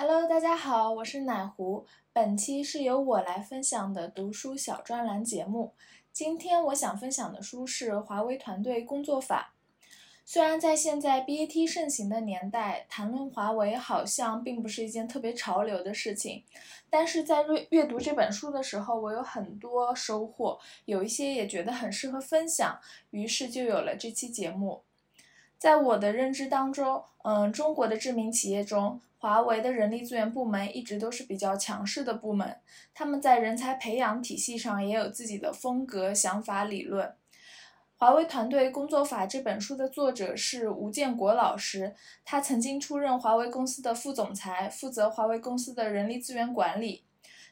Hello，大家好，我是奶壶。本期是由我来分享的读书小专栏节目。今天我想分享的书是华为团队工作法。虽然在现在 BAT 盛行的年代，谈论华为好像并不是一件特别潮流的事情，但是在阅阅读这本书的时候，我有很多收获，有一些也觉得很适合分享，于是就有了这期节目。在我的认知当中，嗯，中国的知名企业中，华为的人力资源部门一直都是比较强势的部门。他们在人才培养体系上也有自己的风格、想法、理论。《华为团队工作法》这本书的作者是吴建国老师，他曾经出任华为公司的副总裁，负责华为公司的人力资源管理。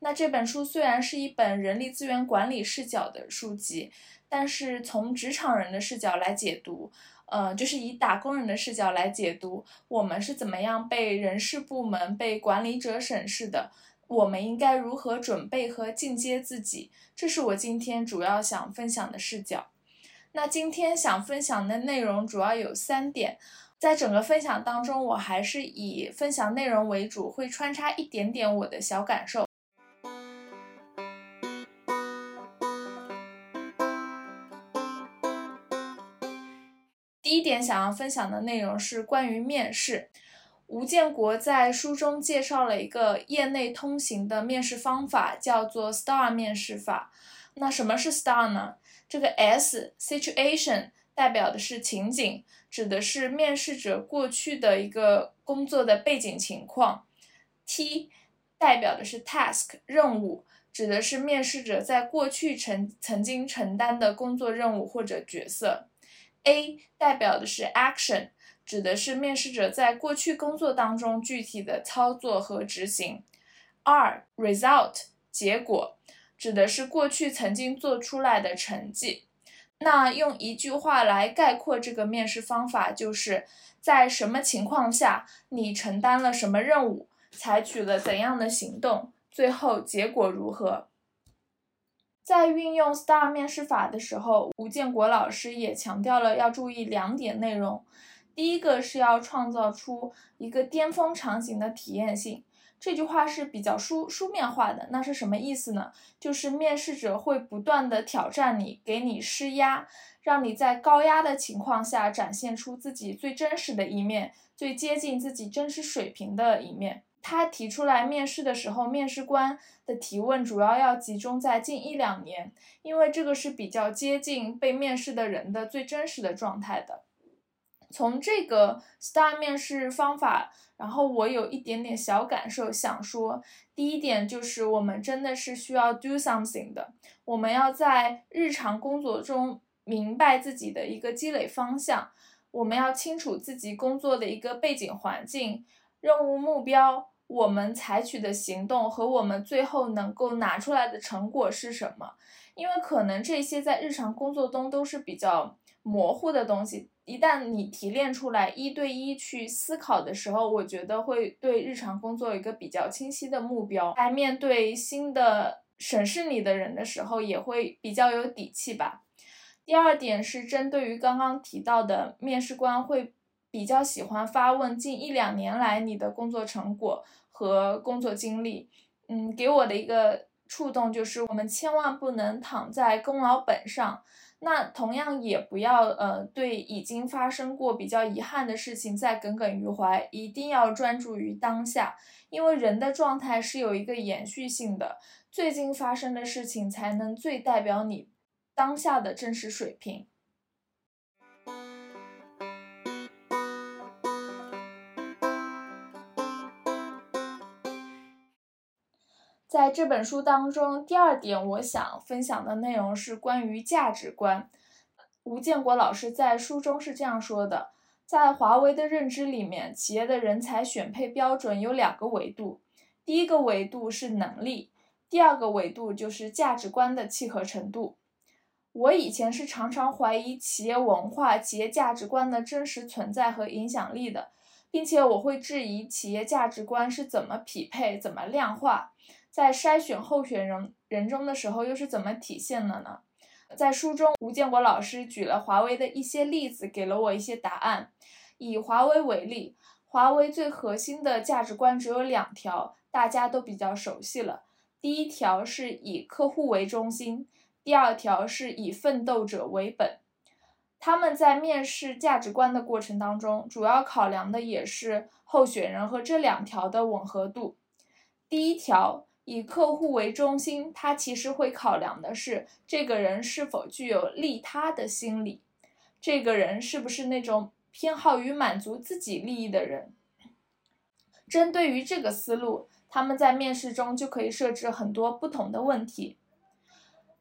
那这本书虽然是一本人力资源管理视角的书籍，但是从职场人的视角来解读。呃，就是以打工人的视角来解读，我们是怎么样被人事部门、被管理者审视的，我们应该如何准备和进阶自己，这是我今天主要想分享的视角。那今天想分享的内容主要有三点，在整个分享当中，我还是以分享内容为主，会穿插一点点我的小感受。第一点想要分享的内容是关于面试。吴建国在书中介绍了一个业内通行的面试方法，叫做 STAR 面试法。那什么是 STAR 呢？这个 S situation 代表的是情景，指的是面试者过去的一个工作的背景情况。T 代表的是 task 任务，指的是面试者在过去曾曾经承担的工作任务或者角色。A 代表的是 action，指的是面试者在过去工作当中具体的操作和执行。二 result 结果，指的是过去曾经做出来的成绩。那用一句话来概括这个面试方法，就是在什么情况下你承担了什么任务，采取了怎样的行动，最后结果如何。在运用 STAR 面试法的时候，吴建国老师也强调了要注意两点内容。第一个是要创造出一个巅峰场景的体验性。这句话是比较书书面化的，那是什么意思呢？就是面试者会不断的挑战你，给你施压，让你在高压的情况下展现出自己最真实的一面，最接近自己真实水平的一面。他提出来，面试的时候，面试官的提问主要要集中在近一两年，因为这个是比较接近被面试的人的最真实的状态的。从这个 STAR 面试方法，然后我有一点点小感受，想说，第一点就是我们真的是需要 do something 的，我们要在日常工作中明白自己的一个积累方向，我们要清楚自己工作的一个背景环境、任务目标。我们采取的行动和我们最后能够拿出来的成果是什么？因为可能这些在日常工作中都是比较模糊的东西，一旦你提炼出来，一对一去思考的时候，我觉得会对日常工作有一个比较清晰的目标，在面对新的审视你的人的时候，也会比较有底气吧。第二点是针对于刚刚提到的，面试官会比较喜欢发问近一两年来你的工作成果。和工作经历，嗯，给我的一个触动就是，我们千万不能躺在功劳本上。那同样也不要呃，对已经发生过比较遗憾的事情再耿耿于怀，一定要专注于当下，因为人的状态是有一个延续性的。最近发生的事情才能最代表你当下的真实水平。在这本书当中，第二点我想分享的内容是关于价值观。吴建国老师在书中是这样说的：在华为的认知里面，企业的人才选配标准有两个维度，第一个维度是能力，第二个维度就是价值观的契合程度。我以前是常常怀疑企业文化、企业价值观的真实存在和影响力的，并且我会质疑企业价值观是怎么匹配、怎么量化。在筛选候选人人中的时候，又是怎么体现的呢？在书中，吴建国老师举了华为的一些例子，给了我一些答案。以华为为例，华为最核心的价值观只有两条，大家都比较熟悉了。第一条是以客户为中心，第二条是以奋斗者为本。他们在面试价值观的过程当中，主要考量的也是候选人和这两条的吻合度。第一条以客户为中心，他其实会考量的是这个人是否具有利他的心理，这个人是不是那种偏好于满足自己利益的人。针对于这个思路，他们在面试中就可以设置很多不同的问题。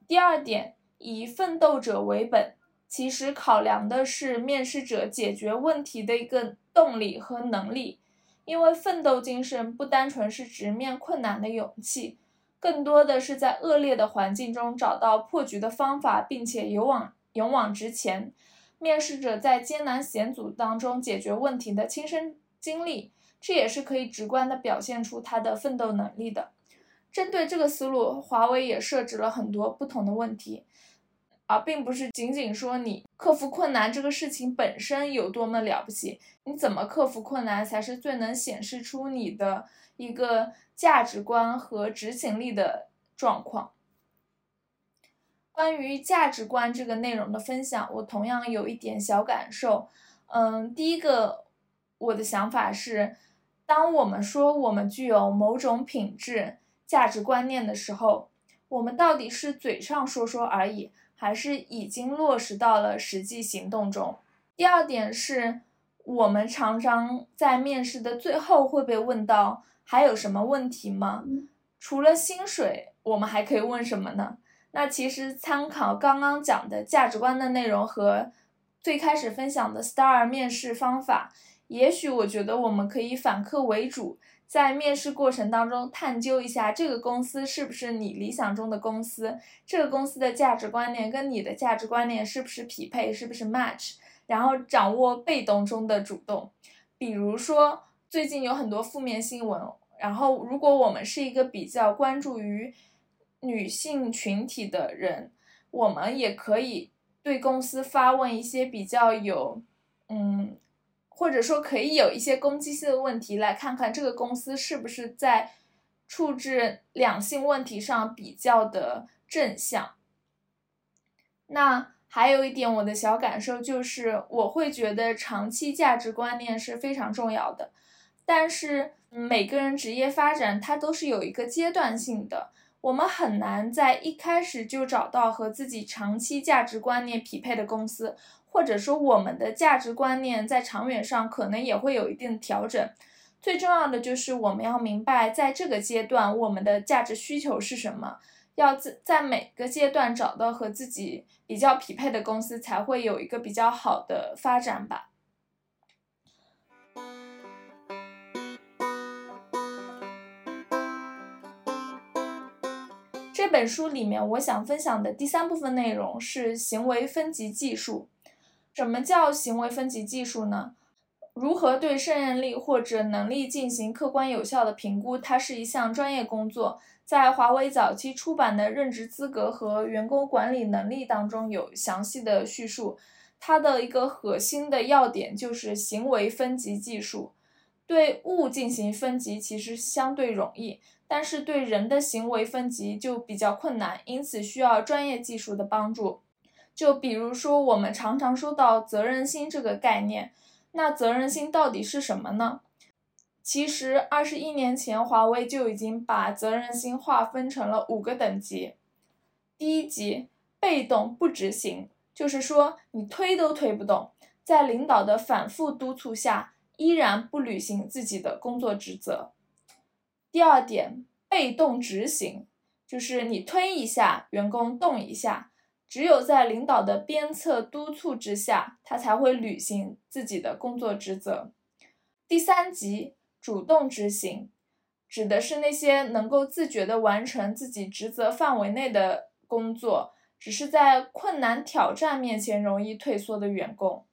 第二点，以奋斗者为本。其实考量的是面试者解决问题的一个动力和能力，因为奋斗精神不单纯是直面困难的勇气，更多的是在恶劣的环境中找到破局的方法，并且勇往勇往直前。面试者在艰难险阻当中解决问题的亲身经历，这也是可以直观的表现出他的奋斗能力的。针对这个思路，华为也设置了很多不同的问题。而并不是仅仅说你克服困难这个事情本身有多么了不起，你怎么克服困难才是最能显示出你的一个价值观和执行力的状况。关于价值观这个内容的分享，我同样有一点小感受。嗯，第一个我的想法是，当我们说我们具有某种品质、价值观念的时候，我们到底是嘴上说说而已。还是已经落实到了实际行动中。第二点是，我们常常在面试的最后会被问到还有什么问题吗？除了薪水，我们还可以问什么呢？那其实参考刚刚讲的价值观的内容和最开始分享的 STAR 面试方法，也许我觉得我们可以反客为主。在面试过程当中，探究一下这个公司是不是你理想中的公司，这个公司的价值观念跟你的价值观念是不是匹配，是不是 match，然后掌握被动中的主动。比如说，最近有很多负面新闻，然后如果我们是一个比较关注于女性群体的人，我们也可以对公司发问一些比较有，嗯。或者说可以有一些攻击性的问题，来看看这个公司是不是在处置两性问题上比较的正向。那还有一点我的小感受就是，我会觉得长期价值观念是非常重要的，但是每个人职业发展它都是有一个阶段性的，我们很难在一开始就找到和自己长期价值观念匹配的公司。或者说，我们的价值观念在长远上可能也会有一定的调整。最重要的就是我们要明白，在这个阶段我们的价值需求是什么，要在在每个阶段找到和自己比较匹配的公司，才会有一个比较好的发展吧。本书里面，我想分享的第三部分内容是行为分级技术。什么叫行为分级技术呢？如何对胜任力或者能力进行客观有效的评估？它是一项专业工作。在华为早期出版的《任职资格和员工管理能力》当中有详细的叙述。它的一个核心的要点就是行为分级技术。对物进行分级其实相对容易，但是对人的行为分级就比较困难，因此需要专业技术的帮助。就比如说，我们常常说到责任心这个概念，那责任心到底是什么呢？其实，二十一年前，华为就已经把责任心划分成了五个等级。第一级，被动不执行，就是说你推都推不动，在领导的反复督促下，依然不履行自己的工作职责。第二点，被动执行，就是你推一下，员工动一下。只有在领导的鞭策督促之下，他才会履行自己的工作职责。第三级主动执行，指的是那些能够自觉地完成自己职责范围内的工作，只是在困难挑战面前容易退缩的员工。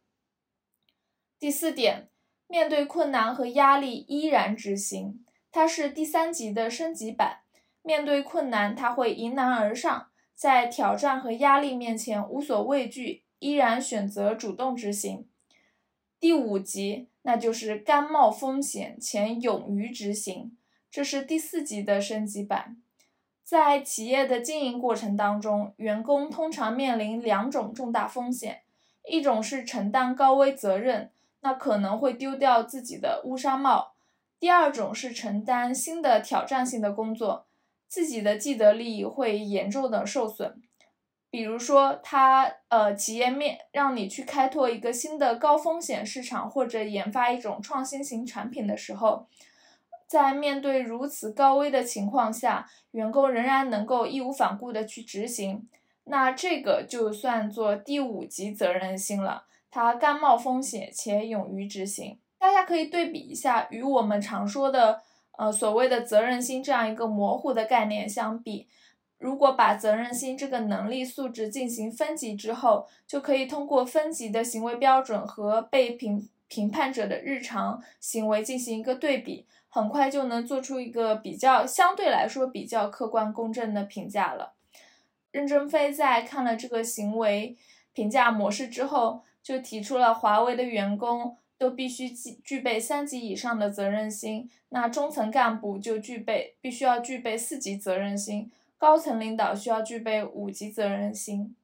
第四点，面对困难和压力依然执行，它是第三级的升级版。面对困难，他会迎难而上。在挑战和压力面前无所畏惧，依然选择主动执行。第五级，那就是甘冒风险且勇于执行，这是第四级的升级版。在企业的经营过程当中，员工通常面临两种重大风险，一种是承担高危责任，那可能会丢掉自己的乌纱帽；第二种是承担新的挑战性的工作，自己的既得利益会严重的受损。比如说，他呃，企业面让你去开拓一个新的高风险市场，或者研发一种创新型产品的时候，在面对如此高危的情况下，员工仍然能够义无反顾的去执行，那这个就算作第五级责任心了。他甘冒风险且勇于执行。大家可以对比一下，与我们常说的呃所谓的责任心这样一个模糊的概念相比。如果把责任心这个能力素质进行分级之后，就可以通过分级的行为标准和被评评判者的日常行为进行一个对比，很快就能做出一个比较相对来说比较客观公正的评价了。任正非在看了这个行为评价模式之后，就提出了华为的员工都必须具具备三级以上的责任心，那中层干部就具备必须要具备四级责任心。高层领导需要具备五级责任心。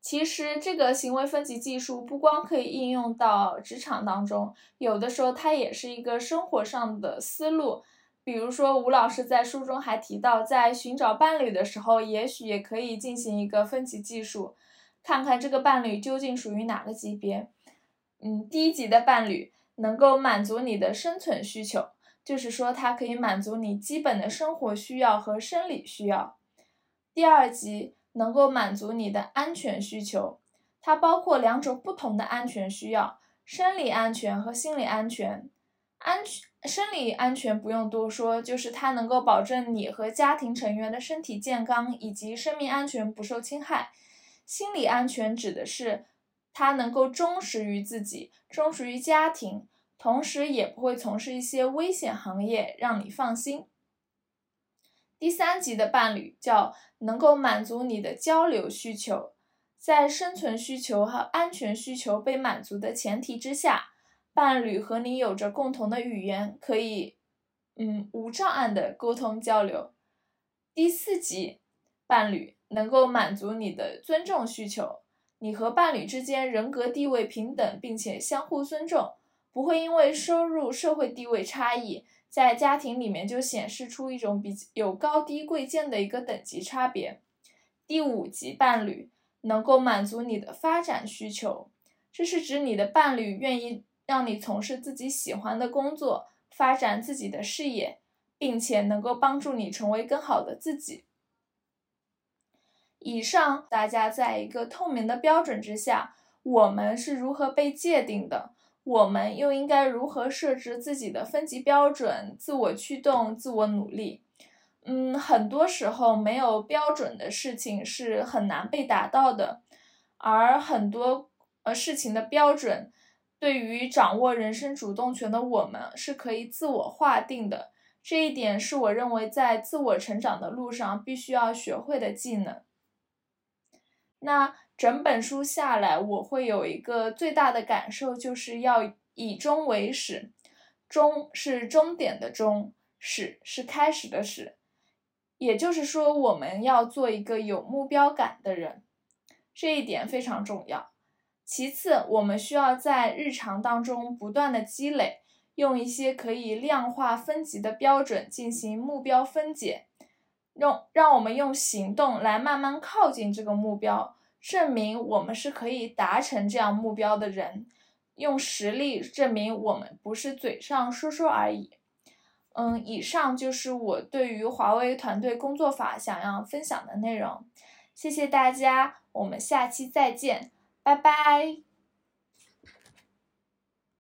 其实，这个行为分级技术不光可以应用到职场当中，有的时候它也是一个生活上的思路。比如说，吴老师在书中还提到，在寻找伴侣的时候，也许也可以进行一个分级技术，看看这个伴侣究竟属于哪个级别。嗯，低级的伴侣能够满足你的生存需求。就是说，它可以满足你基本的生活需要和生理需要。第二级能够满足你的安全需求，它包括两种不同的安全需要：生理安全和心理安全。安全生理安全不用多说，就是它能够保证你和家庭成员的身体健康以及生命安全不受侵害。心理安全指的是他能够忠实于自己，忠实于家庭。同时也不会从事一些危险行业，让你放心。第三级的伴侣叫能够满足你的交流需求，在生存需求和安全需求被满足的前提之下，伴侣和你有着共同的语言，可以嗯无障碍的沟通交流。第四级伴侣能够满足你的尊重需求，你和伴侣之间人格地位平等，并且相互尊重。不会因为收入、社会地位差异，在家庭里面就显示出一种比有高低贵贱的一个等级差别。第五级伴侣能够满足你的发展需求，这是指你的伴侣愿意让你从事自己喜欢的工作，发展自己的事业，并且能够帮助你成为更好的自己。以上，大家在一个透明的标准之下，我们是如何被界定的？我们又应该如何设置自己的分级标准？自我驱动，自我努力。嗯，很多时候没有标准的事情是很难被达到的，而很多呃事情的标准，对于掌握人生主动权的我们是可以自我划定的。这一点是我认为在自我成长的路上必须要学会的技能。那。整本书下来，我会有一个最大的感受，就是要以终为始。终是终点的终，始是开始的始。也就是说，我们要做一个有目标感的人，这一点非常重要。其次，我们需要在日常当中不断的积累，用一些可以量化分级的标准进行目标分解，用让我们用行动来慢慢靠近这个目标。证明我们是可以达成这样目标的人，用实力证明我们不是嘴上说说而已。嗯，以上就是我对于华为团队工作法想要分享的内容。谢谢大家，我们下期再见，拜拜。